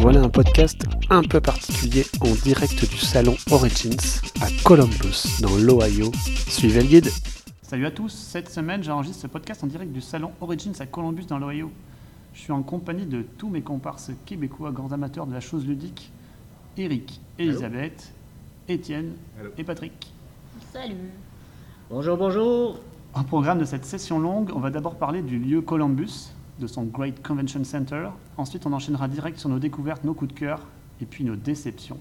Voilà un podcast un peu particulier en direct du salon Origins à Columbus, dans l'Ohio. Suivez le guide. Salut à tous, cette semaine j'enregistre ce podcast en direct du salon Origins à Columbus dans l'Ohio. Je suis en compagnie de tous mes comparses québécois, grands amateurs de la chose ludique, Eric, Elisabeth, Étienne et Patrick. Salut. Bonjour, bonjour. En programme de cette session longue, on va d'abord parler du lieu Columbus, de son Great Convention Center. Ensuite, on enchaînera direct sur nos découvertes, nos coups de cœur et puis nos déceptions.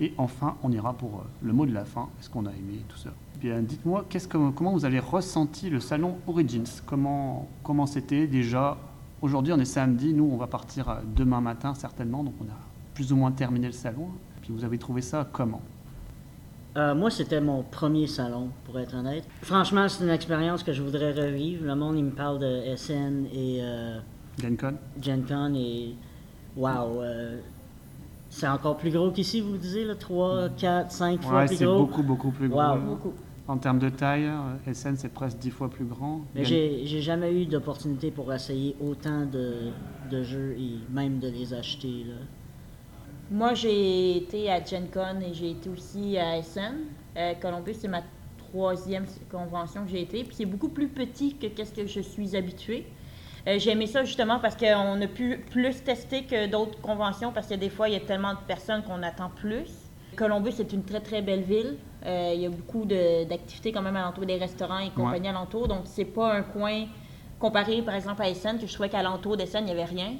Et enfin, on ira pour euh, le mot de la fin, est-ce qu'on a aimé tout ça? Bien, dites-moi, comment vous avez ressenti le salon Origins? Comment comment c'était déjà? Aujourd'hui, on est samedi, nous, on va partir euh, demain matin certainement, donc on a plus ou moins terminé le salon. Puis vous avez trouvé ça comment? Euh, moi, c'était mon premier salon, pour être honnête. Franchement, c'est une expérience que je voudrais revivre. Le monde, il me parle de SN et euh, GenCon Gen Con et. Waouh! c'est encore plus gros qu'ici, vous disiez, là? 3, 4, 5 fois Ouais, plus c'est gros? beaucoup, beaucoup plus gros. Wow. Beaucoup. En termes de taille, euh, SN, c'est presque 10 fois plus grand. Mais Gen- j'ai j'ai jamais eu d'opportunité pour essayer autant de, de jeux et même de les acheter. Là. Moi, j'ai été à Gen Con et j'ai été aussi à SN. Euh, Columbus, c'est ma troisième convention que j'ai été. Puis c'est beaucoup plus petit que qu'est-ce que je suis habituée. Euh, j'ai aimé ça justement parce qu'on a pu plus tester que d'autres conventions parce que des fois, il y a tellement de personnes qu'on attend plus. Columbus est une très très belle ville. Euh, il y a beaucoup d'activités quand même alentour des restaurants et compagnie alentour. Donc, c'est pas un coin comparé par exemple à Essen que je trouvais qu'alentour d'Essen, il n'y avait rien.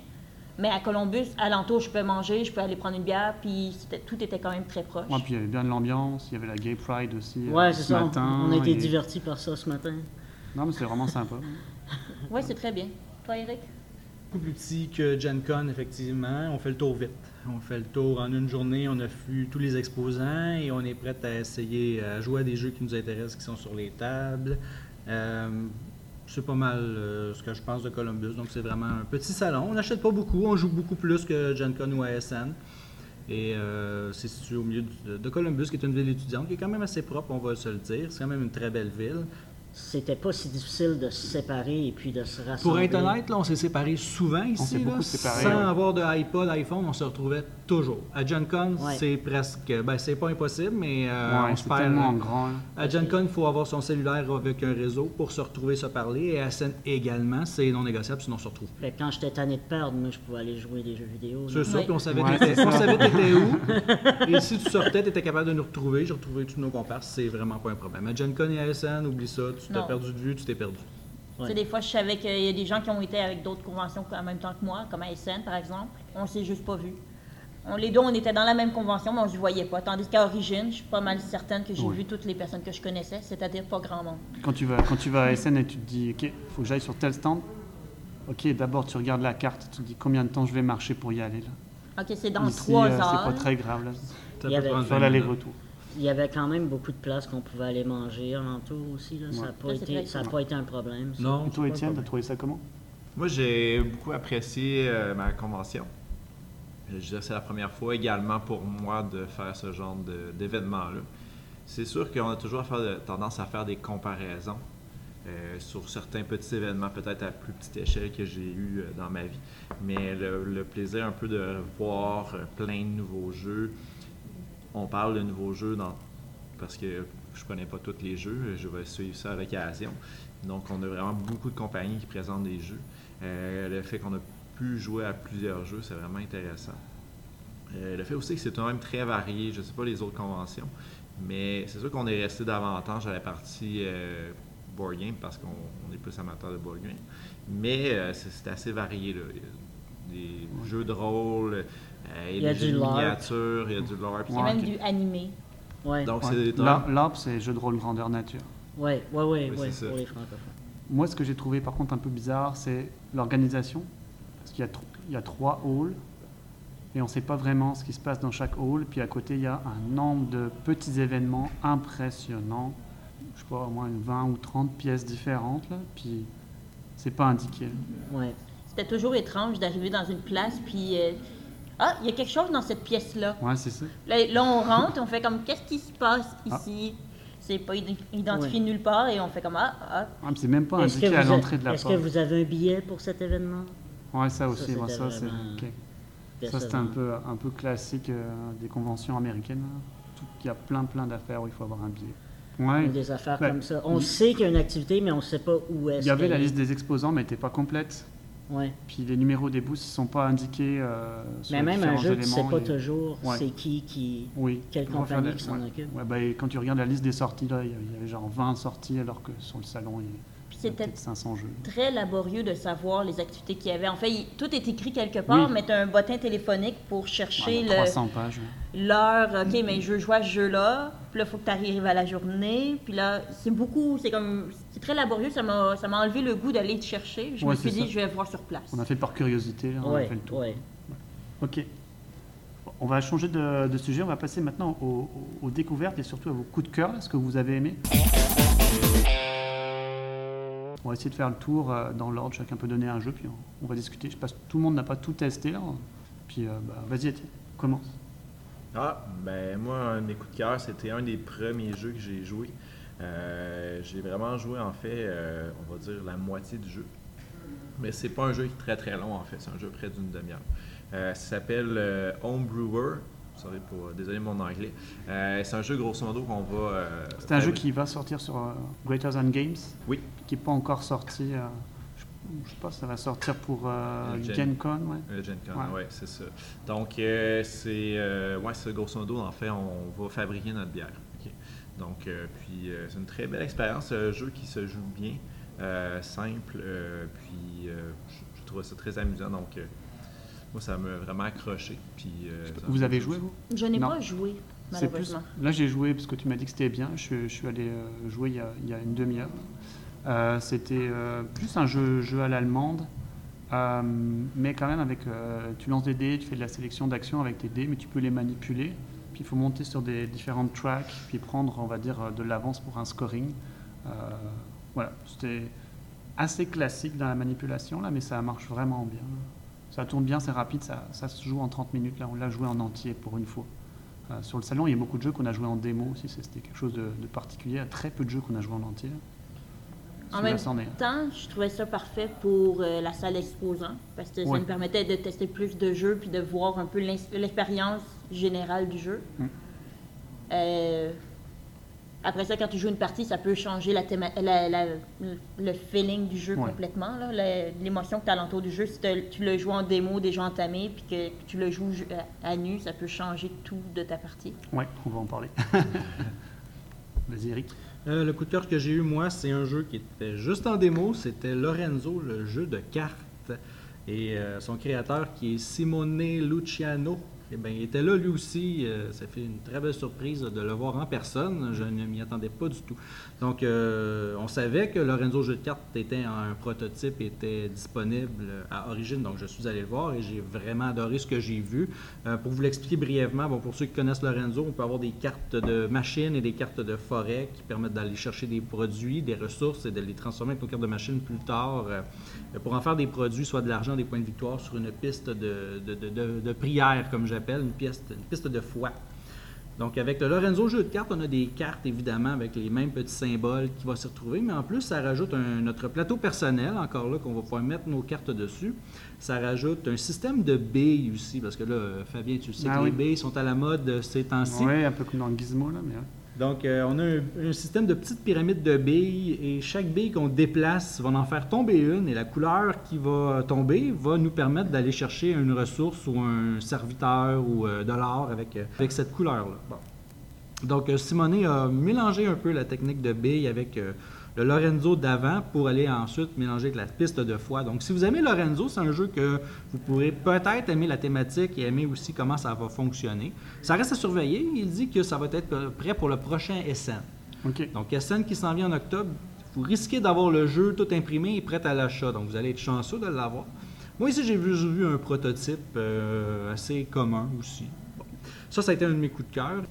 Mais à Columbus, alentour, je peux manger, je peux aller prendre une bière, puis tout était quand même très proche. Ouais, puis il y avait bien de l'ambiance, il y avait la Gay Pride aussi euh, Ouais, c'est ce ça. matin. on a été et- divertis par ça ce matin. Non, mais c'est vraiment sympa. Oui, c'est très bien. Toi, Eric? beaucoup plus petit que Gen Con, effectivement. On fait le tour vite. On fait le tour en une journée. On a vu tous les exposants et on est prêt à essayer à jouer à des jeux qui nous intéressent, qui sont sur les tables. Euh, c'est pas mal euh, ce que je pense de Columbus. Donc, c'est vraiment un petit salon. On n'achète pas beaucoup. On joue beaucoup plus que Gen Con ou ASN. Et euh, c'est situé au milieu de, de Columbus, qui est une ville étudiante, qui est quand même assez propre, on va se le dire. C'est quand même une très belle ville. C'était pas si difficile de se séparer et puis de se rassembler. Pour être honnête, là, on s'est séparés souvent ici. s'est là. beaucoup séparés, Sans ouais. avoir de iPod, iPhone, on se retrouvait toujours. À Gen Con, Ouais. c'est presque. Ben, c'est pas impossible, mais euh, ouais, on se c'est perd. tellement grand. À Gen Con, il faut avoir son cellulaire avec un réseau pour se retrouver, se parler. Et à SN également, c'est non négociable, sinon on se retrouve. Que quand j'étais tanné de perdre, moi, je pouvais aller jouer des jeux vidéo. C'est ça, puis on savait Ouais, t'étais- où. Et si tu sortais, tu étais capable de nous retrouver. J'ai retrouvé tous nos comparses, c'est vraiment pas un problème. À Gen Con et à SN, oublie ça, tu t'es Non. perdu de vue, tu t'es perdu. Tu sais, des fois, je savais qu'il y a des gens qui ont été avec d'autres conventions en même temps que moi, comme à SN, par exemple. On s'est juste pas vus. On, les deux, on était dans la même convention, mais on se voyait pas. Tandis qu'à Origine, je suis pas mal certaine que j'ai vu toutes les personnes que je connaissais, c'est-à-dire pas grand monde. Quand tu vas, quand tu vas à SN et tu te dis, OK, faut que j'aille sur tel stand. OK, d'abord tu regardes la carte, tu te dis combien de temps je vais marcher pour y aller. Là. OK, c'est dans trois euh, heures. c'est pas très grave. Là. Il y avait- prendre Faire 20 minutes. l'aller-retour. Il y avait quand même beaucoup de places qu'on pouvait aller manger alentour aussi. Là. Ça n'a pas, été, ça a pas été un problème. ça. Non, Et toi, Étienne, t'as problème. trouvé ça comment? Moi, j'ai beaucoup apprécié euh, ma convention. Euh, Je dirais que c'est la première fois également pour moi de faire ce genre d'événement-là. C'est sûr qu'on a toujours tendance à faire des comparaisons euh, sur certains petits événements, peut-être à plus petite échelle que j'ai eu euh, dans ma vie. Mais le, plaisir un peu de voir plein de nouveaux jeux. On parle de nouveaux jeux parce que je connais pas tous les jeux, je vais suivre ça à l'occasion. Donc, on a vraiment beaucoup de compagnies qui présentent des jeux. Le fait qu'on a pu jouer à plusieurs jeux, c'est vraiment intéressant. Euh, le fait aussi que c'est quand même très varié, je ne sais pas les autres conventions, mais c'est sûr qu'on est resté davantage à la partie euh, board game parce qu'on on est plus amateur de board game. Mais euh, c'est assez varié. Là. Il y a des jeux de rôle, euh, il y a, des jeux de miniatures, il y a du LARP. Il y a même du animé. Ouais, Donc, Ouais. L'ARP, c'est jeu de rôle grandeur nature. ouais, ouais, ouais, pour les. Moi, ce que j'ai trouvé par contre un peu bizarre, c'est l'organisation. Parce qu'il y, a tro- il y a trois halls et on ne sait pas vraiment ce qui se passe dans chaque hall. Puis à côté, il y a un nombre de petits événements impressionnants. Je sais pas, au moins une 20 ou 30 pièces différentes. Là. Puis c'est pas indiqué. Ouais. C'était toujours étrange d'arriver dans une place, puis... euh, ah, il y a quelque chose dans cette pièce-là. Ouais, c'est ça. Là, là, on rentre, on fait comme, qu'est-ce qui se passe Ah. ici? C'est pas id- identifié Ouais. nulle part, et on fait comme, ah, ah. Ah, c'est même pas Est-ce indiqué à l'entrée de la est-ce porte. que vous avez un billet pour cet événement? Ouais, ça aussi, Ça, c'était ça, c'est. un peu, un peu classique euh, des conventions américaines. Tout- Il y a plein, plein d'affaires où il faut avoir un billet. Ouais. Des affaires comme ça. On Il- sait qu'il y a une activité, mais on ne sait pas où est-ce Il y avait la liste des exposants, mais elle n'était pas complète. Ouais. Puis les numéros des booths ne sont pas indiqués euh, sur Mais même un jeu, tu ne sais pas toujours Ouais. c'est qui qui. Oui. quelle on compagnie la- qui s'en ouais. occupe. Ouais, bah, et quand tu regardes la liste des sorties, là, il y avait- il y avait genre 20 sorties, alors que sur le salon, il c'était peut-être 500 jeux. très laborieux de savoir les activités qu'il y avait. En fait, il- tout est écrit quelque part, Oui. mais tu as un bottin téléphonique pour chercher il y a le- 300 pages. ouais. l'heure. OK, mais je veux jouer à ce jeu-là. Puis là, il faut que tu arrives à la journée. Puis là, c'est beaucoup, c'est comme, c'est très laborieux. Ça m'a ça m'a enlevé le goût d'aller te chercher. Je Ouais, me suis dit, ça. je vais voir sur place. On a fait par curiosité, là, on a fait le tour. ouais. Ok. On va changer de, de sujet. On va passer maintenant aux, aux- découvertes et surtout à vos coups de cœur, ce que vous avez aimé. On va essayer de faire le tour euh, dans l'ordre. Chacun peut donner un jeu, puis on, va discuter. Je pense que tout le monde n'a pas tout testé. Là. Puis euh, bah, vas-y, commence. Ah, ben moi, un de mes coups de cœur, c'était un des premiers jeux que j'ai joué. Euh, j'ai vraiment joué, en fait, on va dire la moitié du jeu. Mais c'est pas un jeu qui est très très long, en fait. C'est un jeu près d'une demi-heure. Ça s'appelle Homebrewer. Sorry pour, euh, désolé mon anglais. Euh, c'est un jeu grosso modo qu'on va. euh, C'est un jeu qui va sortir sur euh, Greater Than Games, Oui. qui n'est pas encore sorti. je, je sais pas, ça va sortir pour Gen- Gen Con, ouais. Le Gen Con, Ouais. ouais, c'est ça. Donc, c'est ouais, c'est grosso modo, en fait, on va fabriquer notre bière. Donc, puis, c'est une très belle expérience, un jeu qui se joue bien, simple, puis je, je trouve ça très amusant. Donc, moi, ça m'a vraiment accroché. Puis, euh, Vous avez joué, je- vous? Je n'ai pas joué, C'est plus. malheureusement. Là, j'ai joué parce que tu m'as dit que c'était bien. Je, suis- je suis allé euh, jouer il y a, il y a une demi-heure. Euh, c'était euh, plus un jeu, jeu à l'allemande, euh, mais quand même avec. euh, tu lances des dés, tu fais de la sélection d'actions avec tes dés, mais tu peux les manipuler. Puis il faut monter sur des différentes tracks, puis prendre, on va dire, de l'avance pour un scoring. Euh, voilà, c'était assez classique dans la manipulation là, mais ça marche vraiment bien. Ça tourne bien, c'est rapide, ça, ça se joue en 30 minutes. Là, on l'a joué en entier pour une fois. Euh, sur le salon, il y a beaucoup de jeux qu'on a joué en démo aussi. C'était quelque chose de, de particulier. Il y a très peu de jeux qu'on a joué en entier. En même temps, je trouvais ça parfait pour euh, la salle exposant parce que ça me permettait de tester plus de jeux puis de voir un peu l'expérience générale du jeu. Mm. Euh, après ça, quand tu joues une partie, ça peut changer la théma- la- la- le feeling du jeu Ouais. complètement. là. La- L'émotion que tu as alentour du jeu, si tu le joues en démo déjà entamé puis que tu le joues à, à nu, ça peut changer tout de ta partie. Ouais, on va en parler. Vas-y, Eric. Euh, le coup de cœur que j'ai eu, moi, c'est un jeu qui était juste en démo. C'était Lorenzo, le jeu de cartes. Et euh, son créateur, qui est Simone Luciano, eh bien, il était là lui aussi. Euh, ça fait une très belle surprise de le voir en personne. Je ne m'y attendais pas du tout. Donc, euh, on savait que Lorenzo Jeu de cartes était un prototype, était disponible à origine. Donc, je suis allé le voir et j'ai vraiment adoré ce que j'ai vu. Euh, pour vous l'expliquer brièvement, bon, pour ceux qui connaissent Lorenzo, on peut avoir des cartes de machines et des cartes de forêt qui permettent d'aller chercher des produits, des ressources et de les transformer avec nos cartes de machine plus tard pour en faire des produits, soit de l'argent, des points de victoire sur une piste de, de, prière, comme j'appelle, une piste, une piste de foi. Donc, avec le Lorenzo jeu de cartes, on a des cartes, évidemment, avec les mêmes petits symboles qui vont s'y retrouver, mais en plus, ça rajoute un- notre plateau personnel, encore là, qu'on va pouvoir mettre nos cartes dessus. Ça rajoute un système de billes aussi, parce que là, Fabien, tu sais Ah que oui. les billes sont à la mode euh, ces temps-ci. Ouais, un peu comme dans le Gizmo, là. Mais. Donc, euh, on a un, système de petites pyramides de billes et chaque bille qu'on déplace va en faire tomber une et la couleur qui va tomber va nous permettre d'aller chercher une ressource ou un serviteur ou euh, de l'or avec, euh, avec cette couleur-là. Donc, Simonet a mélangé un peu la technique de billes avec le Lorenzo d'avant pour aller ensuite mélanger avec la piste de foi. Donc, si vous aimez Lorenzo, c'est un jeu que vous pourrez peut-être aimer la thématique et aimer aussi comment ça va fonctionner. Ça reste à surveiller. Il dit que ça va être prêt pour le prochain SN. Donc, SN qui s'en vient en octobre, vous risquez d'avoir le jeu tout imprimé et prêt à l'achat. Donc, vous allez être chanceux de l'avoir. Moi, ici, j'ai vu, j'ai vu un prototype euh, assez commun aussi. Bon. Ça, ça a été un de mes coups de cœur.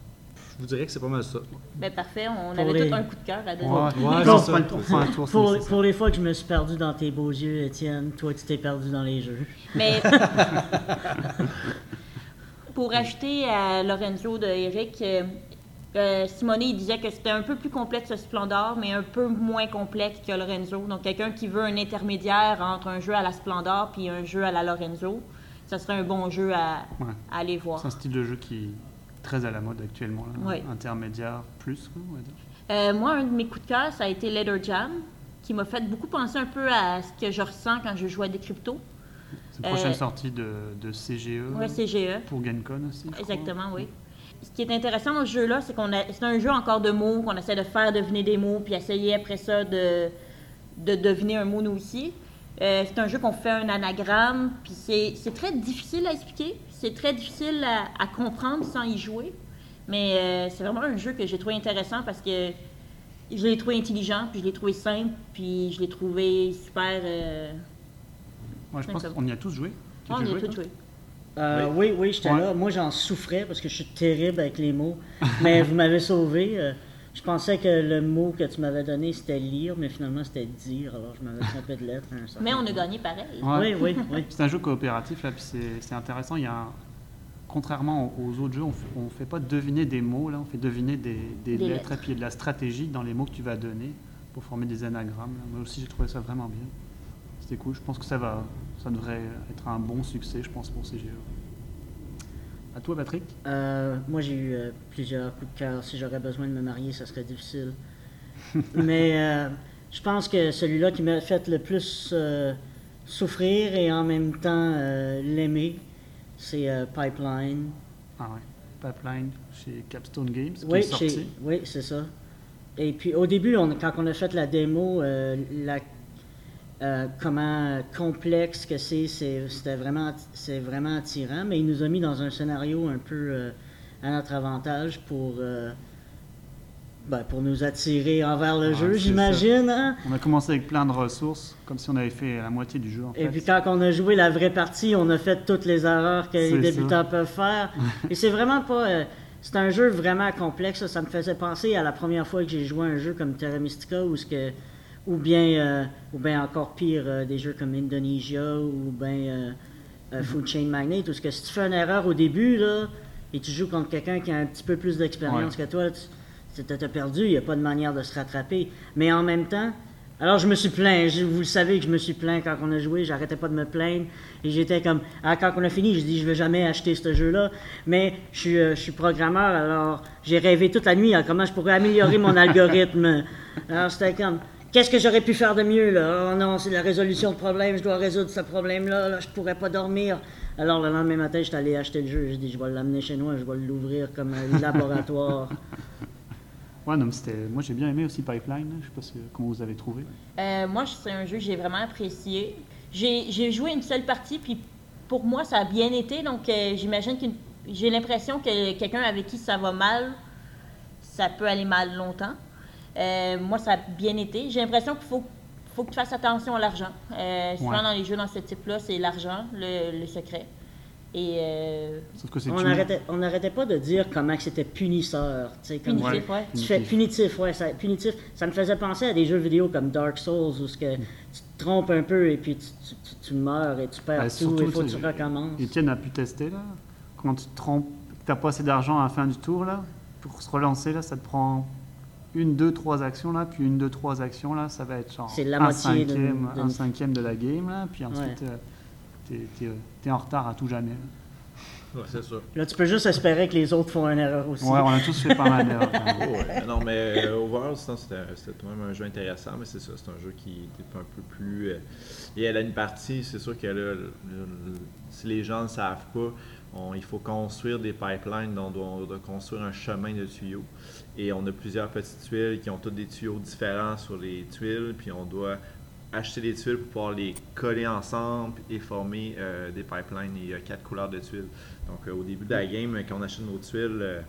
Vous dirais que c'est pas mal ça. Ben parfait, on Pour avait les- tout un coup de cœur à donner. Ouais, Ouais, ça. Pour, les fois que je me suis perdu dans tes beaux yeux, Étienne, toi, tu t'es perdu dans les jeux. Mais pour ajouter à Lorenzo de Eric, euh, euh, Simone il disait que c'était un peu plus complexe que Splendor, mais un peu moins complexe que Lorenzo. Donc quelqu'un qui veut un intermédiaire entre un jeu à la Splendor puis un jeu à la Lorenzo, ça serait un bon jeu à, Ouais. à aller voir. C'est un style de jeu qui très à la mode actuellement. là. Ouais. Intermédiaire plus, quoi, on va dire. Euh, moi, un de mes coups de cœur, ça a été Leather Jam, qui m'a fait beaucoup penser un peu à ce que je ressens quand je joue à des cryptos. C'est une prochaine Euh, sortie de, de CGE Ouais, CGE. pour GenCon aussi. Exactement, oui. Ce qui est intéressant dans ce jeu-là, c'est qu'on a, c'est un jeu encore de mots, qu'on essaie de faire deviner des mots, puis essayer après ça de, de deviner un mot nous aussi. Euh, c'est un jeu qu'on fait un anagramme, puis c'est, c'est très difficile à expliquer, c'est très difficile à, à comprendre sans y jouer. Mais euh, c'est vraiment un jeu que j'ai trouvé intéressant parce que je l'ai trouvé intelligent, puis je l'ai trouvé simple, puis je l'ai trouvé super. euh, Ouais, je pense qu'on y a tous joué. As on y a toi? joué. Euh, oui, oui, j'étais Ouais. là. Moi, j'en souffrais parce que je suis terrible avec les mots. Mais vous m'avez sauvé. Je pensais que le mot que tu m'avais donné, c'était lire, mais finalement, c'était dire. Alors, je m'avais trompé de lettre. certain Mais on a gagné pareil. Ouais. Oui, oui, oui. C'est un jeu coopératif, là, puis c'est c'est intéressant. Il y a un- Contrairement aux autres jeux, on fait, on fait pas deviner des mots, là, on fait deviner des, des Des lettres, lettres. et puis il y a de la stratégie dans les mots que tu vas donner pour former des anagrammes. là. Moi aussi, j'ai trouvé ça vraiment bien. C'était cool. Je pense que ça va, ça devrait être un bon succès, je pense, pour CGE. À toi, Patrick Euh, moi, j'ai eu euh, plusieurs coups de cœur. Si j'aurais besoin de me marier, ça serait difficile. Mais euh, je pense que celui-là qui m'a fait le plus souffrir et en même temps l'aimer, c'est Pipeline. Ah ouais. Pipeline chez Capstone Games, Oui, c'est ça. Et puis au début, on- quand on a fait la démo, la- euh, comment complexe que c'est, c'est- c'était vraiment, c'est vraiment attirant, mais il nous a mis dans un scénario un peu euh, à notre avantage pour, euh, ben, pour nous attirer envers le jeu, j'imagine. hein? On a commencé avec plein de ressources, comme si on avait fait la moitié du jeu, en Et fait. puis quand on a joué la vraie partie, on a fait toutes les erreurs que les débutants peuvent faire. Et c'est vraiment pas. c'est un jeu vraiment complexe. Ça, me faisait penser à la première fois que j'ai joué à un jeu comme Terra Mystica ou, ce que, ou, bien, euh, ou bien encore pire, euh, des jeux comme Indonesia ou bien euh, euh, Food Chain Magnate. Où ce que si tu fais une erreur au début là, et tu joues contre quelqu'un qui a un petit peu plus d'expérience que toi, tu t'as perdu, il n'y a pas de manière de se rattraper. Mais en même temps, alors je me suis plaint, je- vous le savez que je me suis plaint quand on a joué, j'arrêtais pas de me plaindre. Et j'étais comme, ah, quand on a fini, je dis, je vais jamais acheter ce jeu-là. Mais je suis, euh, je suis programmeur, alors j'ai rêvé toute la nuit à comment je pourrais améliorer mon algorithme? Alors c'était comme, qu'est-ce que j'aurais pu faire de mieux là? Oh non, c'est la résolution de problème, je dois résoudre ce problème-là, là, je pourrais pas dormir. Alors le lendemain matin, j'étais allé acheter le jeu, j'ai dit, je vais l'amener chez moi, je vais l'ouvrir comme un laboratoire. Ouais, non, mais c'était... Moi, j'ai bien aimé aussi Pipeline. là. Je sais pas si- comment vous avez trouvé. Euh, moi, c'est un jeu que j'ai vraiment apprécié. J'ai j'ai joué une seule partie, puis pour moi, ça a bien été. Donc, euh, j'imagine que j'ai l'impression que quelqu'un avec qui ça va mal, ça peut aller mal longtemps. Euh, moi, ça a bien été. J'ai l'impression qu'il faut, faut que tu fasses attention à l'argent. Euh, souvent, Ouais. dans les jeux dans ce type-là, c'est l'argent, le, le secret. Et euh, Sauf que c'est On n'arrêtait on pas de dire comment que c'était punisseur. tu sais, comme punitif, ouais. Tu fais punitif, ouais, ça, punitif. Ça me faisait penser à des jeux vidéo comme Dark Souls où ce que tu te trompes un peu et puis tu, tu- tu- tu meurs et tu perds Ouais, tout, surtout, il faut que tu tu recommences. Étienne a pu tester là. Quand tu te trompes, que t'as pas assez d'argent à la fin du tour là, pour se relancer là, ça te prend une, deux, trois actions là, puis une, deux, trois actions là, ça va être genre C'est la un cinquième, un d'une- cinquième de la game là, puis ensuite Ouais. euh, t'es, t'es- t'es en retard à tout jamais. Ouais, c'est sûr. Là, tu peux juste espérer que les autres font une erreur aussi. Ouais, on a tous fait pas mal d'erreurs. Oh, ouais. Non, mais euh, Overall, c'était c'était tout de même un jeu intéressant, mais c'est ça, c'est un jeu qui est un peu plus. euh, et elle a une partie, c'est sûr que là, le- le- si les gens ne savent pas, on- il faut construire des pipelines, donc on doit, on doit construire un chemin de tuyaux. Et on a plusieurs petites tuiles qui ont toutes des tuyaux différents sur les tuiles, puis on doit acheter des tuiles pour pouvoir les coller ensemble et former euh, des pipelines. Et il y a quatre couleurs de tuiles. Donc euh, au début de la game, quand on achète nos tuiles, euh,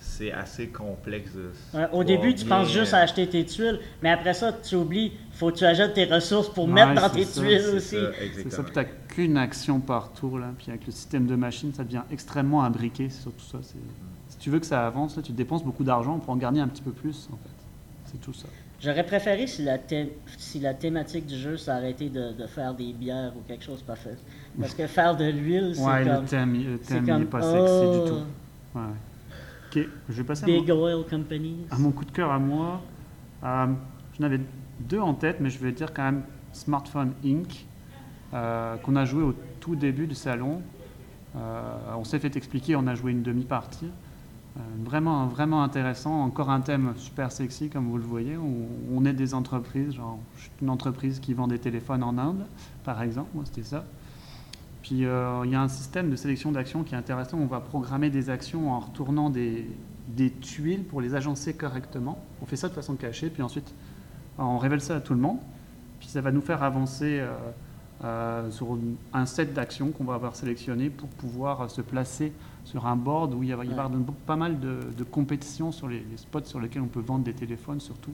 c'est assez complexe. Ouais, au début, tu penses juste à acheter tes tuiles, mais après ça, tu oublies, faut que tu achètes tes ressources pour Ouais, mettre dans tes ça, tuiles aussi. C'est ça, puis t'as qu'une action par tour là, puis avec le système de machine, ça devient extrêmement imbriqué, c'est surtout ça. c'est- Si tu veux que ça avance, là, tu dépenses beaucoup d'argent pour en gagner un petit peu plus en fait. C'est tout ça. J'aurais préféré si la, si la thématique du jeu s'arrêtait de, de faire des bières ou quelque chose parfait. Parce que faire de l'huile, c'est Ouais, comme... le thème, le thème il est comme, pas sexy oh, du tout. Ouais. Ok, je vais passer à mon, Big Oil Companies. à mon coup de cœur à moi. Euh, J'en avais deux en tête, mais je vais dire quand même Smartphone Inc. euh, qu'on a joué au tout début du salon. Euh, on s'est fait expliquer, on a joué une demi-partie. Euh, vraiment, vraiment intéressant. Encore un thème super sexy, comme vous le voyez. où on est des entreprises, genre je suis une entreprise qui vend des téléphones en Inde, par exemple. Moi, c'était ça. Puis euh, il y a un système de sélection d'actions qui est intéressant. On va programmer des actions en retournant des, tuiles pour les agencer correctement. On fait ça de façon cachée, puis ensuite on révèle ça à tout le monde. Puis ça va nous faire avancer euh, sur un set d'actions qu'on va avoir sélectionné pour pouvoir se placer sur un board où il va y avoir pas mal de, de compétition sur les, les spots sur lesquels on peut vendre des téléphones surtout.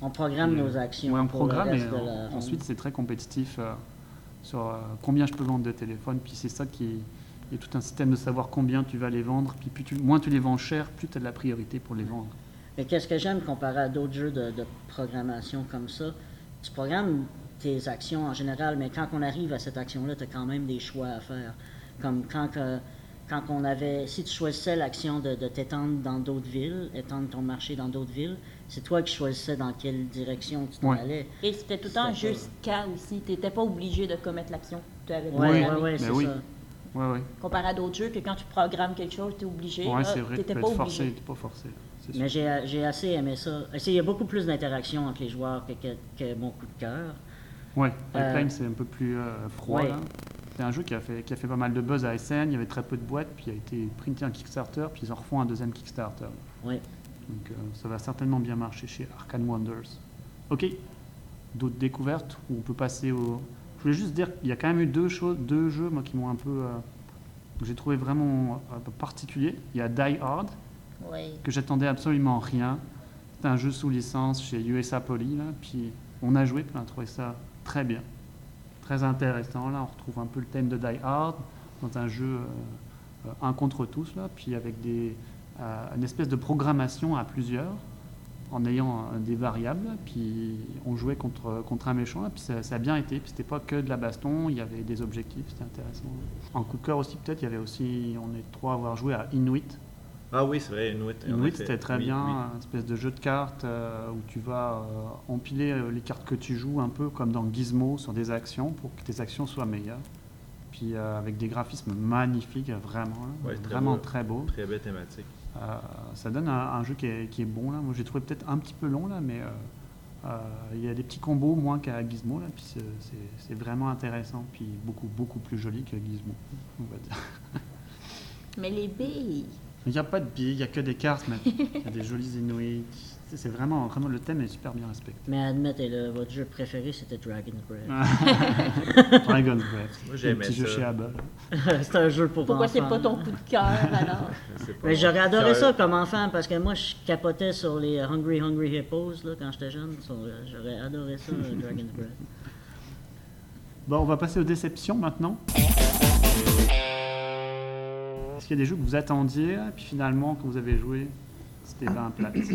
On programme Et, nos actions Ouais, on programme et la ensuite c'est très compétitif euh, sur euh, combien je peux vendre de téléphones. Puis c'est ça qui il y a tout un système de savoir combien tu vas les vendre. Puis plus tu- moins tu les vends cher, plus tu as de la priorité pour les vendre. Mais qu'est-ce que j'aime comparé à d'autres jeux de, de programmation comme ça? Tu programmes tes actions en général, mais quand on arrive à cette action-là, tu as quand même des choix à faire. Comme quand, que- quand on avait, si tu choisissais l'action de, de t'étendre dans d'autres villes, étendre ton marché dans d'autres villes, c'est toi qui choisissais dans quelle direction tu t'en Ouais. allais. Et c'était tout le temps jusqu'à aussi. Tu n'étais pas obligé de commettre l'action. Tu avais Ouais, Oui. ouais, ouais, Ben c'est oui. ça. Ouais, ouais. Comparé à d'autres jeux, que quand tu programmes quelque chose, tu es obligé. Ouais, là, c'est vrai, tu t'étais peux pas forcé, pas forcé. Mais j'ai j'ai assez aimé ça. Il y a beaucoup plus d'interaction entre les joueurs que, que, que mon coup de cœur. Ouais, Pipeline Euh, c'est un peu plus euh, froid. ouais. là. C'est un jeu qui a, fait, qui a fait pas mal de buzz à SN, il y avait très peu de boîtes, puis il a été printé un Kickstarter, puis ils en refont un deuxième Kickstarter. Ouais. Donc euh, ça va certainement bien marcher chez Arcane Wonders. Ok, d'autres découvertes où on peut passer au... Je voulais juste dire qu'il y a quand même eu deux, choses, deux jeux moi, qui m'ont un peu... euh, que j'ai trouvé vraiment euh, particulier. Il y a Die Hard, que j'attendais absolument rien. C'est un jeu sous licence chez USA Poly, là, puis on a joué, puis on a trouvé ça très bien, très intéressant. Là, on retrouve un peu le thème de Die Hard dans un jeu euh, euh, un contre tous, là, puis avec des, euh, une espèce de programmation à plusieurs, en ayant des variables, puis on jouait contre, un méchant, là, puis ça, ça a bien été, puis c'était pas que de la baston, il y avait des objectifs, c'était intéressant. En coup de cœur aussi, peut-être, il y avait aussi, on est trois à avoir joué à Inuit, Ah oui, c'est vrai, Inuit. Inuit, c'était très Oui, bien, oui. un espèce de jeu de cartes euh, où tu vas euh, empiler euh, les cartes que tu joues, un peu comme dans Gizmo, sur des actions, pour que tes actions soient meilleures. Puis euh, avec des graphismes magnifiques, vraiment, Ouais, très vraiment beau. très beau. Très belle thématique. Euh, ça donne un, un jeu qui est, qui est bon. Là. Moi, j'ai trouvé peut-être un petit peu long, là, mais euh, euh, il y a des petits combos moins qu'à Gizmo, là, puis c'est- c'est c'est vraiment intéressant, puis beaucoup, beaucoup plus joli que Gizmo, on va dire. Mais les billes. Il n'y a pas de billes, il n'y a que des cartes, mais il y a des jolis Inuits. C'est- vraiment, vraiment, le thème est super bien respecté. Mais admettez-le, votre jeu préféré, c'était Dragon's Breath. Dragon's Breath. Moi, j'aimais petit jeu ça. chez c'est un jeu pour Pourquoi c'est pas ton coup de cœur alors? Mais j'aurais adoré ça comme enfant parce que moi je capotais sur les Hungry Hungry Hippos là, quand j'étais jeune. Euh, J'aurais adoré ça, euh, Dragon's Breath. Bon, on va passer aux déceptions maintenant. Est-ce qu'il y a des jeux que vous attendiez, puis finalement, quand vous avez joué, c'était bien plate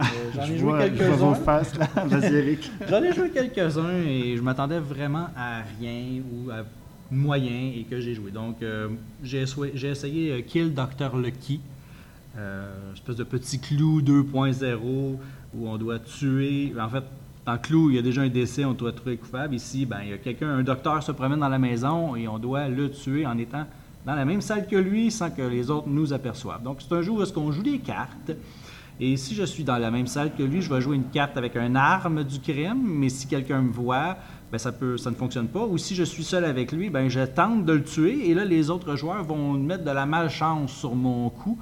Euh, J'en Je ai joué je vois vos quelques-uns. là. Vas-y, Eric. J'en ai joué quelques-uns et je m'attendais vraiment à rien ou à moyen et que j'ai joué. Donc, euh, j'ai essayé euh, Kill Dr. Lucky, euh, espèce de petit clou 2.0 où on doit tuer. En fait, dans Clou, il y a déjà un décès, on doit trouver coupable. Ici, ben, il y a quelqu'un, un docteur se promène dans la maison et on doit le tuer en étant dans la même salle que lui sans que les autres nous aperçoivent. Donc, c'est un jeu où est-ce qu'on joue des cartes. Et si je suis dans la même salle que lui, je vais jouer une carte avec un arme du crime, mais si quelqu'un me voit, ben ça, peut, ça ne fonctionne pas. Ou si je suis seul avec lui, ben je tente de le tuer, et là, les autres joueurs vont mettre de la malchance sur mon coup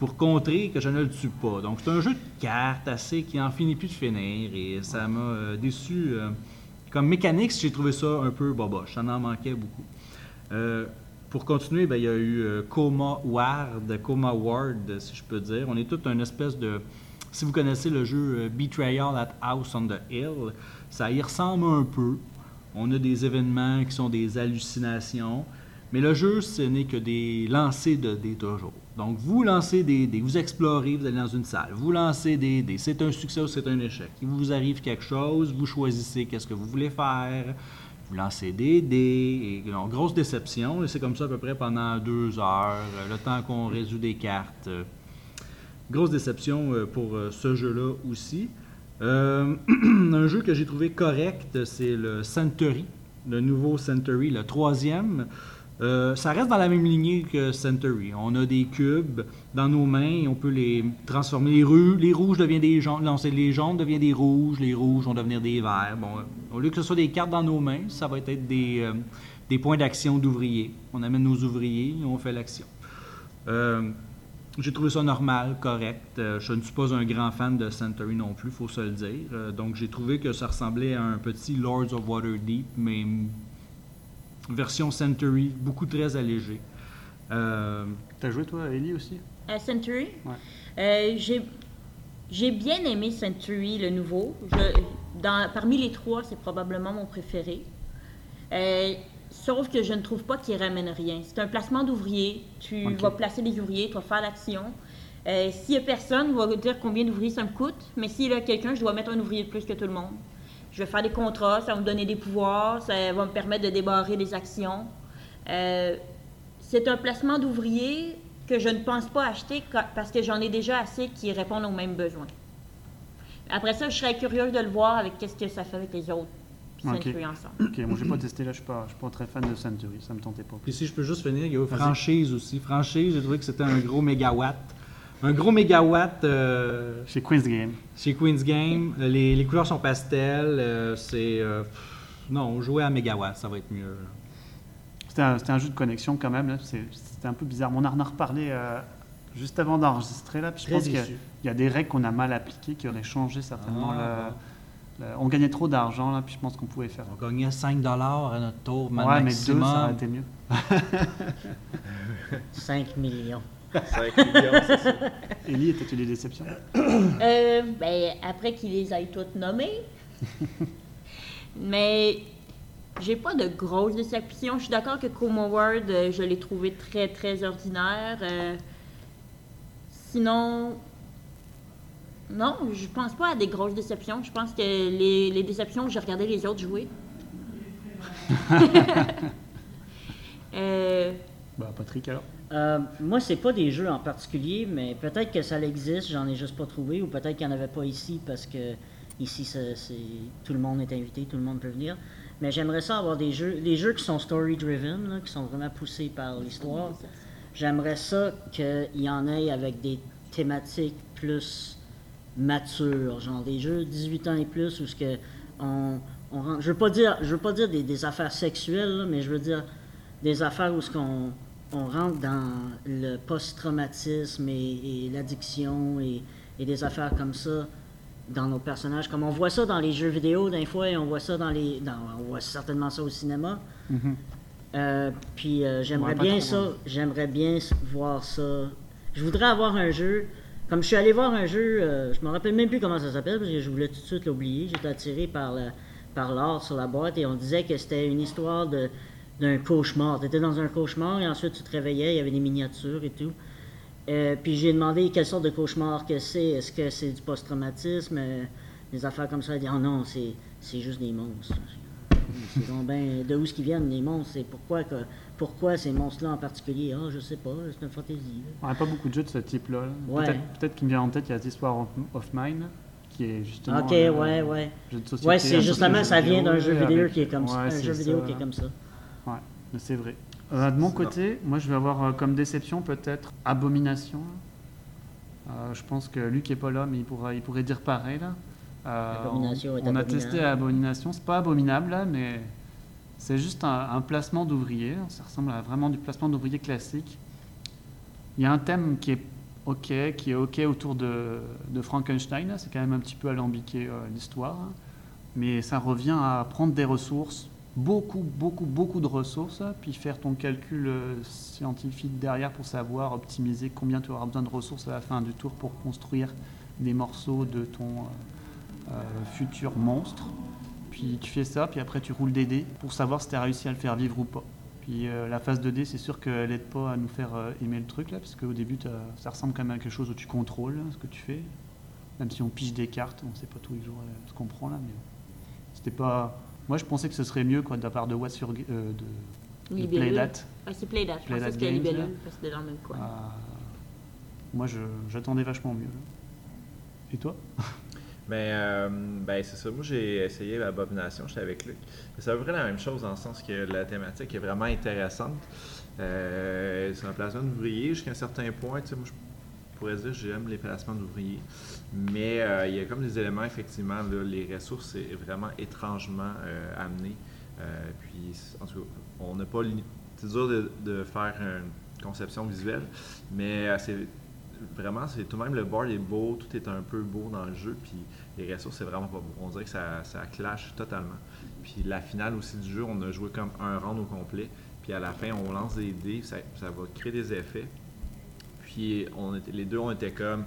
pour contrer que je ne le tue pas. Donc, c'est un jeu de cartes assez qui en finit plus de finir, et ça m'a euh, déçu. euh, comme mécanique, j'ai trouvé ça un peu boboche. Ça en manquait beaucoup. Euh, pour continuer, ben, il y a eu euh, Coma Ward, Coma Ward, si je peux dire. On est tout un espèce de. Si vous connaissez le jeu euh, Betrayal at House on the Hill, ça y ressemble un peu. On a des événements qui sont des hallucinations. Mais le jeu, ce n'est que des lancers de dés toujours. Donc, vous lancez des dés, vous explorez, vous allez dans une salle, vous lancez des dés, c'est un succès ou c'est un échec. Il vous arrive quelque chose, vous choisissez qu'est-ce que vous voulez faire, vous lancez des et donc, grosse déception, et c'est comme ça à peu près pendant deux heures, euh, le temps qu'on résout des cartes. euh, Grosse déception euh, pour euh, ce jeu-là aussi. Euh, un jeu que j'ai trouvé correct, c'est le Century, le nouveau Century, le troisième. Euh, ça reste dans la même lignée que Century. On a des cubes dans nos mains et on peut les transformer. Les, ru- les rouges deviennent des jaunes. Non, les jaunes deviennent des rouges. Les rouges vont devenir des verts. Bon, euh, au lieu que ce soit des cartes dans nos mains, ça va être des, euh, points d'action d'ouvriers. On amène nos ouvriers et on fait l'action. J'ai trouvé ça normal, correct. Je ne suis pas un grand fan de Century non plus, faut se le dire. Donc j'ai trouvé que ça ressemblait à un petit Lords of Waterdeep, mais version Century, beaucoup très allégée. Euh, T'as joué toi, Ellie aussi? À Century? Ouais. Euh, j'ai, j'ai bien aimé Century, le nouveau. Je- dans, parmi les trois, c'est probablement mon préféré. Euh, sauf que je ne trouve pas qu'il ramène rien. C'est un placement d'ouvriers. Tu Ok. vas placer des ouvriers, tu vas faire l'action. Euh, S'il n'y a personne, je vais dire combien d'ouvriers ça me coûte. Mais s'il y a quelqu'un, je dois mettre un ouvrier de plus que tout le monde. Je vais faire des contrats, ça va me donner des pouvoirs, ça va me permettre de débarrer des actions. Euh, c'est un placement d'ouvriers que je ne pense pas acheter parce que j'en ai déjà assez qui répondent aux mêmes besoins. Après ça, je serais curieuse de le voir avec qu'est-ce que ça fait avec les autres puis Ok. Century ensemble. Ok, moi j'ai pas testé là, je suis pas, je suis pas très fan de Century, ça me tentait pas. Puis si je peux juste finir, il y a eu franchise aussi. Franchise, j'ai trouvé que c'était un gros mégawatt. Un gros mégawatt euh, Chez Queen's Game. chez Queen's Game. Euh, Les, les couleurs sont pastel. euh, c'est. euh, non, jouer à mégawatt, ça va être mieux. C'était un, jeu de connexion quand même, c'était un peu bizarre. On en a reparlé euh, juste avant d'enregistrer là, puis je Très pense qu'il y, y a des règles qu'on a mal appliquées qui auraient changé certainement Ah. le- le- On gagnait trop d'argent là, puis je pense qu'on pouvait faire. On gagnait 5 à notre tour Ouais, mais deux, maximum. ça aurait été mieux. 5 millions. 5 millions, c'est ça. Ellie, étais-tu des déceptions? Euh, ben, après qu'ils les aient toutes nommées. Mais j'ai pas de grosses déceptions. Je suis d'accord que Chrome World, euh, je l'ai trouvé très, très ordinaire. Euh, sinon, non, je pense pas à des grosses déceptions. Je pense que les, les déceptions, j'ai regardé les autres jouer. euh, Bah, Patrick alors? Euh, moi, c'est pas des jeux en particulier, mais peut-être que ça existe, j'en ai juste pas trouvé, ou peut-être qu'il n'y en avait pas ici parce que ici, tout le monde est invité, tout le monde peut venir. Mais j'aimerais ça avoir des jeux, des jeux qui sont story-driven, qui sont vraiment poussés par l'histoire. J'aimerais ça qu'il y en ait avec des thématiques plus matures, genre des jeux 18 ans et plus où ce que on, je veux pas dire, je veux pas dire des, affaires sexuelles, mais je veux dire des affaires où ce qu'on on rentre dans le post-traumatisme et, et l'addiction et, et des affaires comme ça dans nos personnages. Comme on voit ça dans les jeux vidéo d'un fois et on voit ça dans les. dans- on voit certainement ça au cinéma. Euh, puis euh, j'aimerais bien ça, j'aimerais bien voir ça. Je voudrais avoir un jeu. Comme je suis allé voir un jeu, euh, je me rappelle même plus comment ça s'appelle parce que je voulais tout de suite l'oublier. J'étais attiré par la- par l'art sur la boîte et on disait que c'était une histoire de d'un cauchemar. Tu étais dans un cauchemar et ensuite tu te réveillais, il y avait des miniatures et tout. Euh, puis j'ai demandé quelle sorte de cauchemar que c'est. Est-ce que c'est du post-traumatisme, euh, des affaires comme ça. Elle dit oh non, c'est c'est juste des monstres. C'est donc ben, de où est-ce qu'ils viennent les monstres et pourquoi que pourquoi ces monstres-là en particulier? Ah, je sais pas, c'est une fantaisie. On n'a pas beaucoup de jeux de ce type-là. là. Ouais. Peut-être, peut-être qu'il me vient en tête, il y a cette histoire of, Mine, qui est justement. Ok, euh, ouais, ouais. jeu de société, Ouais, c'est justement, ça vient d'un jeu vidéo avec- qui est comme ça. Un jeu vidéo ça. qui est comme ça. Ouais, mais c'est vrai. Euh, de mon côté, moi je vais avoir euh, comme déception peut-être Abomination. Euh, je pense que Luc est pas là, mais il, pourra, il pourrait dire pareil. Là. Euh, Abomination est on, on a abominable. testé Abomination, c'est pas abominable là, mais c'est juste un, un placement d'ouvrier. Ça ressemble à vraiment du placement d'ouvrier classique. Il y a un thème qui est ok, qui est ok autour de, de Frankenstein. C'est quand même un petit peu alambiqué euh, l'histoire, hein. mais ça revient à prendre des ressources, beaucoup, beaucoup, beaucoup de ressources, puis faire ton calcul euh, scientifique derrière pour savoir optimiser combien tu auras besoin de ressources à la fin du tour pour construire des morceaux de ton euh, euh, futur monstre. Puis tu fais ça, puis après tu roules des dés pour savoir si tu as réussi à le faire vivre ou pas. Puis la phase 2D, c'est sûr qu'elle aide pas à nous faire aimer le truc là, parce qu'au début, ça ressemble quand même à quelque chose où tu contrôles hein, ce que tu fais. Même si on pige des cartes, on sait pas tous les jours ce qu'on prend là, mais c'était pas. Moi, je pensais que ce serait mieux quoi, de la part de What sur euh, de, de Libellule. Playdat. Ouais, c'est Playdat. Je pensais que c'était Games, Libellule là. parce que c'était dans le même coin. Euh, moi, je- j'attendais vachement mieux. Et toi? Mais euh, ben, c'est ça. Moi, j'ai essayé Abomination, j'étais avec Luc. C'est à peu près la même chose dans le sens que la thématique est vraiment intéressante. Euh, c'est un placement d'ouvriers jusqu'à un certain point. Tu sais, moi, je pourrais dire j'aime les placements d'ouvriers. Mais euh, il y a comme des éléments, effectivement, là, les ressources, c'est vraiment étrangement euh. Euh, puis, en tout cas, on n'a pas. C'est dur de, faire une conception visuelle, mais euh, c'est vraiment, c'est tout de même le board est beau, tout est un peu beau dans le jeu, puis les ressources, c'est vraiment pas beau. On dirait que ça, ça clash totalement. Puis la finale aussi du jeu, on a joué comme un round au complet, puis à la fin, on lance des dés, ça va créer des effets. Puis on était, les deux, on était comme,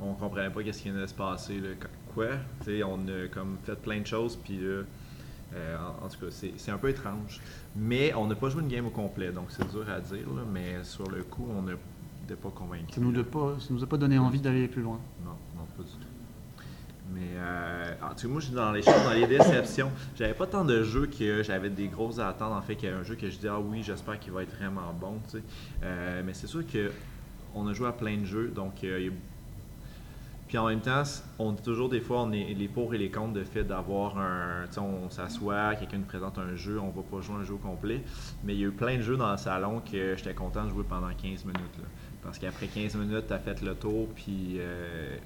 on comprenait pas qu'est-ce qui venait de se passer. Là. Qu- Quoi? Tu sais, on a comme fait plein de choses, puis là, euh, en, en tout cas, c'est un peu étrange. Mais on n'a pas joué une game au complet, donc c'est dur à dire, là, mais sur le coup, on n'était pas convaincu. Ça nous, a pas, ça nous a pas donné envie d'aller plus loin. Non, non, pas du tout. Mais euh, en tout cas, moi, je suis dans les choses, dans les déceptions. J'avais pas tant de jeux que j'avais des grosses attentes. En fait, qu'il y a un jeu que je dis, ah oui, j'espère qu'il va être vraiment bon. tu sais. Euh, mais c'est sûr que on a joué à plein de jeux, donc euh, puis en même temps, on dit toujours des fois, on est les pour et les contre de fait d'avoir un. On s'assoit, quelqu'un nous présente un jeu, on va pas jouer un jeu complet. Mais il y a eu plein de jeux dans le salon que j'étais content de jouer pendant 15 minutes. Parce qu'après 15 minutes, tu as fait le tour, puis. euh,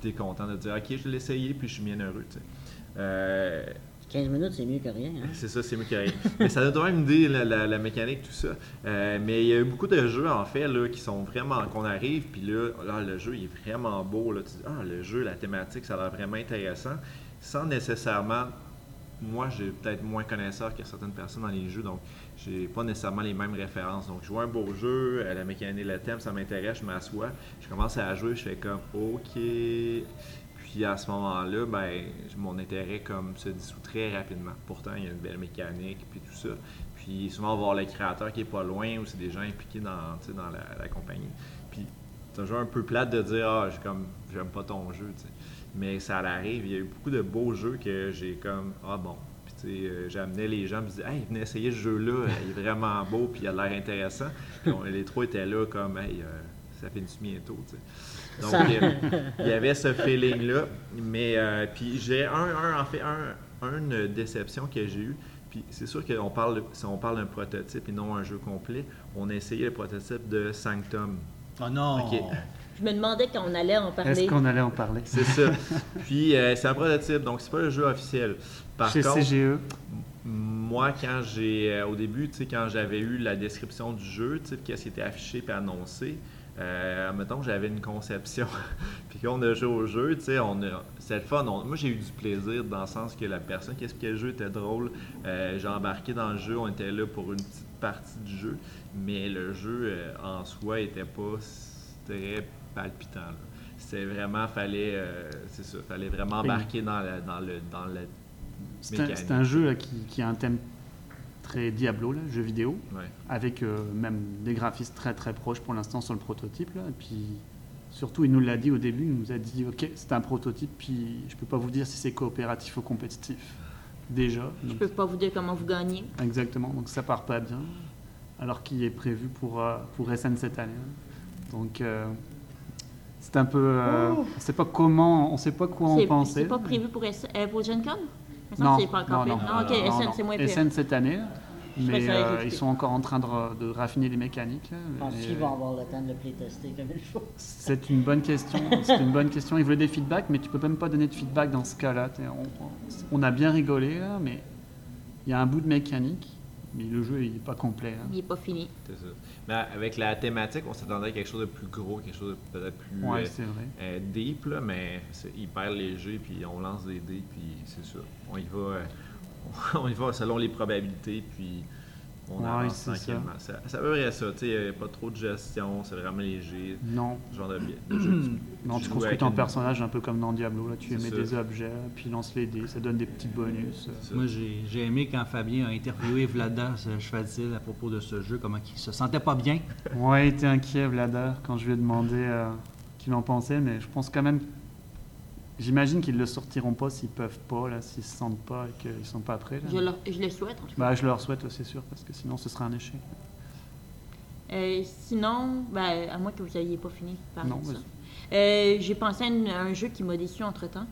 tu es content de dire, OK, je l'ai essayé, puis je suis bien heureux. Euh, 15 minutes, c'est mieux que rien. hein. c'est ça, c'est mieux que rien. mais ça donne quand même une idée, la, mécanique, tout ça. Euh, mais il y a eu beaucoup de jeux, en fait, là, qui sont vraiment. qu'on arrive, puis là, là, le jeu il est vraiment beau. Là, tu dis, ah, le jeu, la thématique, ça a l'air vraiment intéressant. Sans nécessairement. Moi, j'ai peut-être moins connaisseur que certaines personnes dans les jeux, donc j'ai pas nécessairement les mêmes références. Donc, je vois un beau jeu, euh, la mécanique, le thème, ça m'intéresse, je m'assois, je commence à jouer, je fais comme, OK. Puis à ce moment-là, ben, mon intérêt comme se dissout très rapidement. Pourtant, il y a une belle mécanique, puis tout ça. Puis souvent, voir le créateur qui est pas loin ou c'est des gens impliqués dans, dans la, compagnie. Puis c'est toujours un peu plate de dire Ah, j'ai comme j'aime pas ton jeu. Mais ça arrive, il y a eu beaucoup de beaux jeux que j'ai comme Ah bon. Puis euh, j'amenais les gens, je me disais Hey, venez essayer ce jeu-là, il est vraiment beau, puis il a l'air intéressant. Les trois étaient là comme Hey, euh, ça finit bientôt. Donc, Ça- il y avait ce feeling-là. Mais euh, puis j'ai un, un- en fait un, une déception que j'ai eue. Puis c'est sûr qu'on parle, si on parle d'un prototype et non un jeu complet, on a essayé le prototype de Sanctum. Oh non! Ok. Je me demandais quand on allait en Est-ce parler. qu'on allait en parler? C'est ça. Puis euh, c'est un prototype, donc c'est pas le jeu officiel. Par Chez contre, CGE, moi, quand j'ai, euh, au début, tu sais, quand j'avais eu la description du jeu, tu sais, qu'est-ce qui était affiché et annoncé, euh, mettons que j'avais une conception, puis qu'on a joué au jeu, tu sais, on a, c'est le fun. On- moi, j'ai eu du plaisir dans le sens que la personne qui expliquait le jeu était drôle. Euh, j'ai embarqué dans le jeu, on était là pour une petite partie du jeu, mais le jeu euh, en soi était pas très palpitant. là. C'était vraiment, fallait, c'est ça, fallait vraiment embarquer dans la, dans le, dans la c'est un, c'est jeu là, qui, qui un thème très Diablo, là, jeu vidéo, Ouais. avec euh, même des graphismes très très proches pour l'instant sur le prototype. Là. Et puis surtout, il nous l'a dit au début, il nous a dit Ok, c'est un prototype, puis je peux pas vous dire si c'est coopératif ou compétitif. Déjà. Je Donc, peux pas vous dire comment vous gagnez. Exactement, donc ça part pas bien, alors qu'il est prévu pour, euh, pour SN cette année. Donc euh, c'est un peu. euh, on sait pas comment, on sait pas quoi en penser. c'est pas prévu pour, S- pour Gen Con? Non, c'est pas encore non, fait. non, Non, ok, non, SN, non, c'est moins non. pire. SN cette année, Je mais euh, ils sont encore en train de, de raffiner les mécaniques. là. Je pense Et, qu'ils vont avoir le temps de le playtester comme il faut. C'est une bonne question. C'est une bonne question. Ils voulaient des feedbacks, mais tu peux même pas donner de feedback dans ce cas-là. On, on a bien rigolé, là, mais il y a un bout de mécanique, mais le jeu il est pas complet. là. Il est pas fini. C'est ça. Mais avec la thématique, on s'attendait à quelque chose de plus gros, quelque chose de peut-être plus Ouais, euh, c'est vrai. euh, deep, là, mais c'est hyper léger, puis on lance des dés, puis c'est ça. On y va, euh, on y va selon les probabilités, puis on Ouais, avance c'est ça. tranquillement. Ça, ça veut dire ça, tu sais, il y a pas trop de gestion, c'est vraiment léger, Non, ce genre de, de jeu. tu- non, tu construis ton une- personnage un peu comme dans Diablo. Là, tu émets ça. des objets, puis lance les dés, ça donne des petits bonus. Moi, j'ai j'ai aimé quand Fabien a interviewé Vlada ce Cheval-Til à propos de ce jeu, comment il se sentait pas bien. Ouais, il était inquiet, Vladar, quand je lui ai demandé euh, qu'il en pensait, mais je pense quand même. J'imagine qu'ils le sortiront pas s'ils peuvent pas, là, s'ils se sentent pas et qu'ils sont pas prêts. là. Je, leur- je le souhaite, en tout cas. Bah, je leur souhaite, c'est sûr, parce que sinon ce serait un échec. Euh, sinon, ben, à moins que vous n'ayez pas fini par Non, ça. Euh, J'ai pensé à, une- à un jeu qui m'a déçu entre-temps.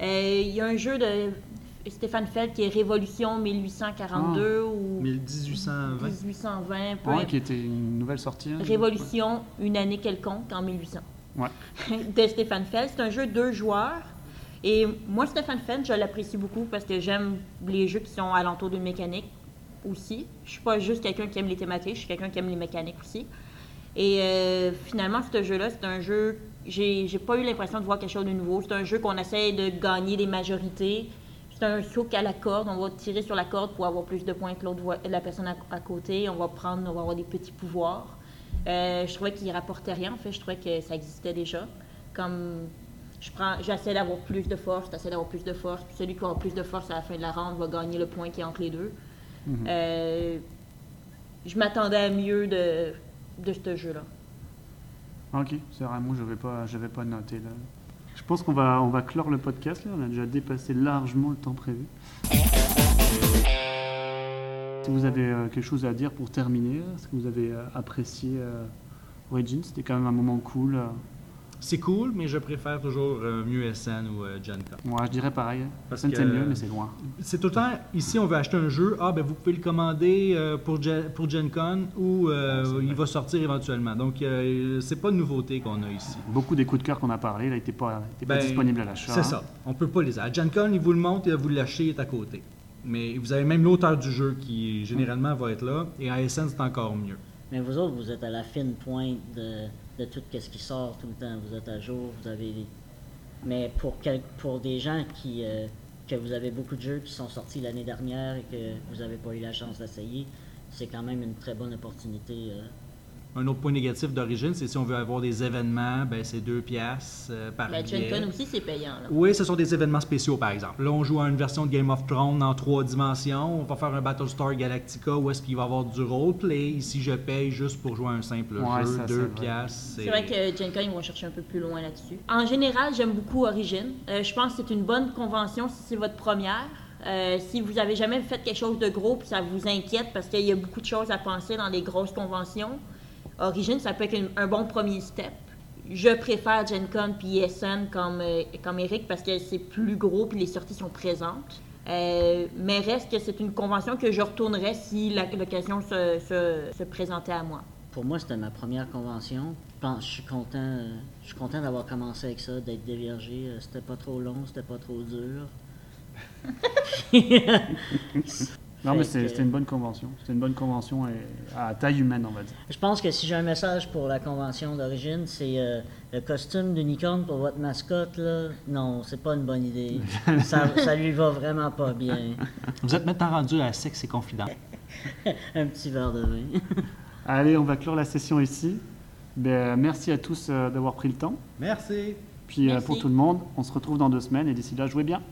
Euh, Il y a un jeu de Stéphane Feld qui est Révolution 1842 ou 1820. 1820, peu Ouais, qui était une nouvelle sortie. hein. Révolution, une année quelconque en 1800. De Stéphane Feld. C'est un jeu de deux joueurs. Et moi, Stéphane Feld, je l'apprécie beaucoup parce que j'aime les jeux qui sont alentour d'une mécanique aussi. Je suis pas juste quelqu'un qui aime les thématiques, je suis quelqu'un qui aime les mécaniques aussi. Et euh, finalement, ce jeu-là, c'est un jeu. J'ai j'ai pas eu l'impression de voir quelque chose de nouveau. C'est un jeu qu'on essaie de gagner des majorités. C'est un souk à la corde. On va tirer sur la corde pour avoir plus de points que l'autre la personne à, à côté. On va prendre, on va avoir des petits pouvoirs. Euh, je trouvais qu'il rapportait rien. En fait, je trouvais que ça existait déjà. Comme je prends, j'essaie d'avoir plus de force, j'essaie d'avoir plus de force. Puis celui qui aura plus de force à la fin de la ronde va gagner le point qui est entre les deux. Mhm. Euh, je m'attendais à mieux de, de ce jeu-là. Ok, c'est vrai, moi je n'avais pas, j'avais pas noté là. Je pense qu'on va, on va clore le podcast là, on a déjà dépassé largement le temps prévu. Si vous avez euh, quelque chose à dire pour terminer, est-ce que vous avez euh, apprécié euh, Origins? C'était quand même un moment cool. C'est cool, mais je préfère toujours mieux SN ou Gen Con. Moi je dirais pareil. Parce que- c'est mieux, mais c'est loin. C'est tout le temps, ici, on veut acheter un jeu. Ah, ben vous pouvez le commander pour, Gen, pour Gen Con ou euh, il va sortir éventuellement. Donc, euh, c'est pas une nouveauté qu'on a ici. Beaucoup des coups de cœur qu'on a parlé, là, n'étaient pas, étaient pas Ben, disponibles à l'achat. C'est hein. ça. On peut pas les avoir. Gen Con, il vous le montre et vous l'achetez, il est à côté. Mais vous avez même l'auteur du jeu qui, généralement, va être là. Et à SN, c'est encore mieux. Mais vous autres, vous êtes à la fine pointe de, de tout ce qui sort tout le temps. Vous êtes à jour, vous avez Mais pour, pour des gens qui, euh, que vous avez beaucoup de jeux qui sont sortis l'année dernière et que vous n'avez pas eu la chance d'essayer, c'est quand même une très bonne opportunité. euh. Un autre point négatif d'origine, c'est si on veut avoir des événements, ben c'est deux piastres euh, par La Gen billet. Con aussi, c'est payant. Là. Oui, ce sont des événements spéciaux, par exemple. Là, on joue à une version de Game of Thrones en trois dimensions. On va faire un Battlestar Galactica où est-ce qu'il va y avoir du roleplay. Ici, je paye juste pour jouer à un simple Ouais, jeu, ça, deux c'est vrai. piastres. C'est vrai que Gen Con, ils vont chercher un peu plus loin là-dessus. En général, j'aime beaucoup Origin. Euh, je pense que c'est une bonne convention si c'est votre première. Euh, si vous avez jamais fait quelque chose de gros puis ça vous inquiète parce qu'il y a beaucoup de choses à penser dans les grosses conventions, Origin, ça peut être une- un bon premier step. Je préfère Gen Con puis ESN comme, euh, comme Eric parce que c'est plus gros puis les sorties sont présentes. Euh, mais reste que c'est une convention que je retournerais si l'occasion se, se- se présentait à moi. Pour moi, c'était ma première convention. Je pense, je suis content, je suis content d'avoir commencé avec ça, d'être déviergé. Euh, C'était pas trop long, c'était pas trop dur. Non, mais c'était une bonne convention. C'était une bonne convention à taille humaine, on va dire. Je pense que si j'ai un message pour la convention d'origine, c'est euh, le costume d'unicorne pour votre mascotte, là. Non, c'est pas une bonne idée. ça, ça lui va vraiment pas bien. Vous êtes maintenant rendu à sexe et confident. Un petit verre de vin. Allez, on va clore la session ici. Ben, merci à tous euh, d'avoir pris le temps. Merci. Puis euh, pour tout le monde, on se retrouve dans deux semaines et d'ici là, jouez bien.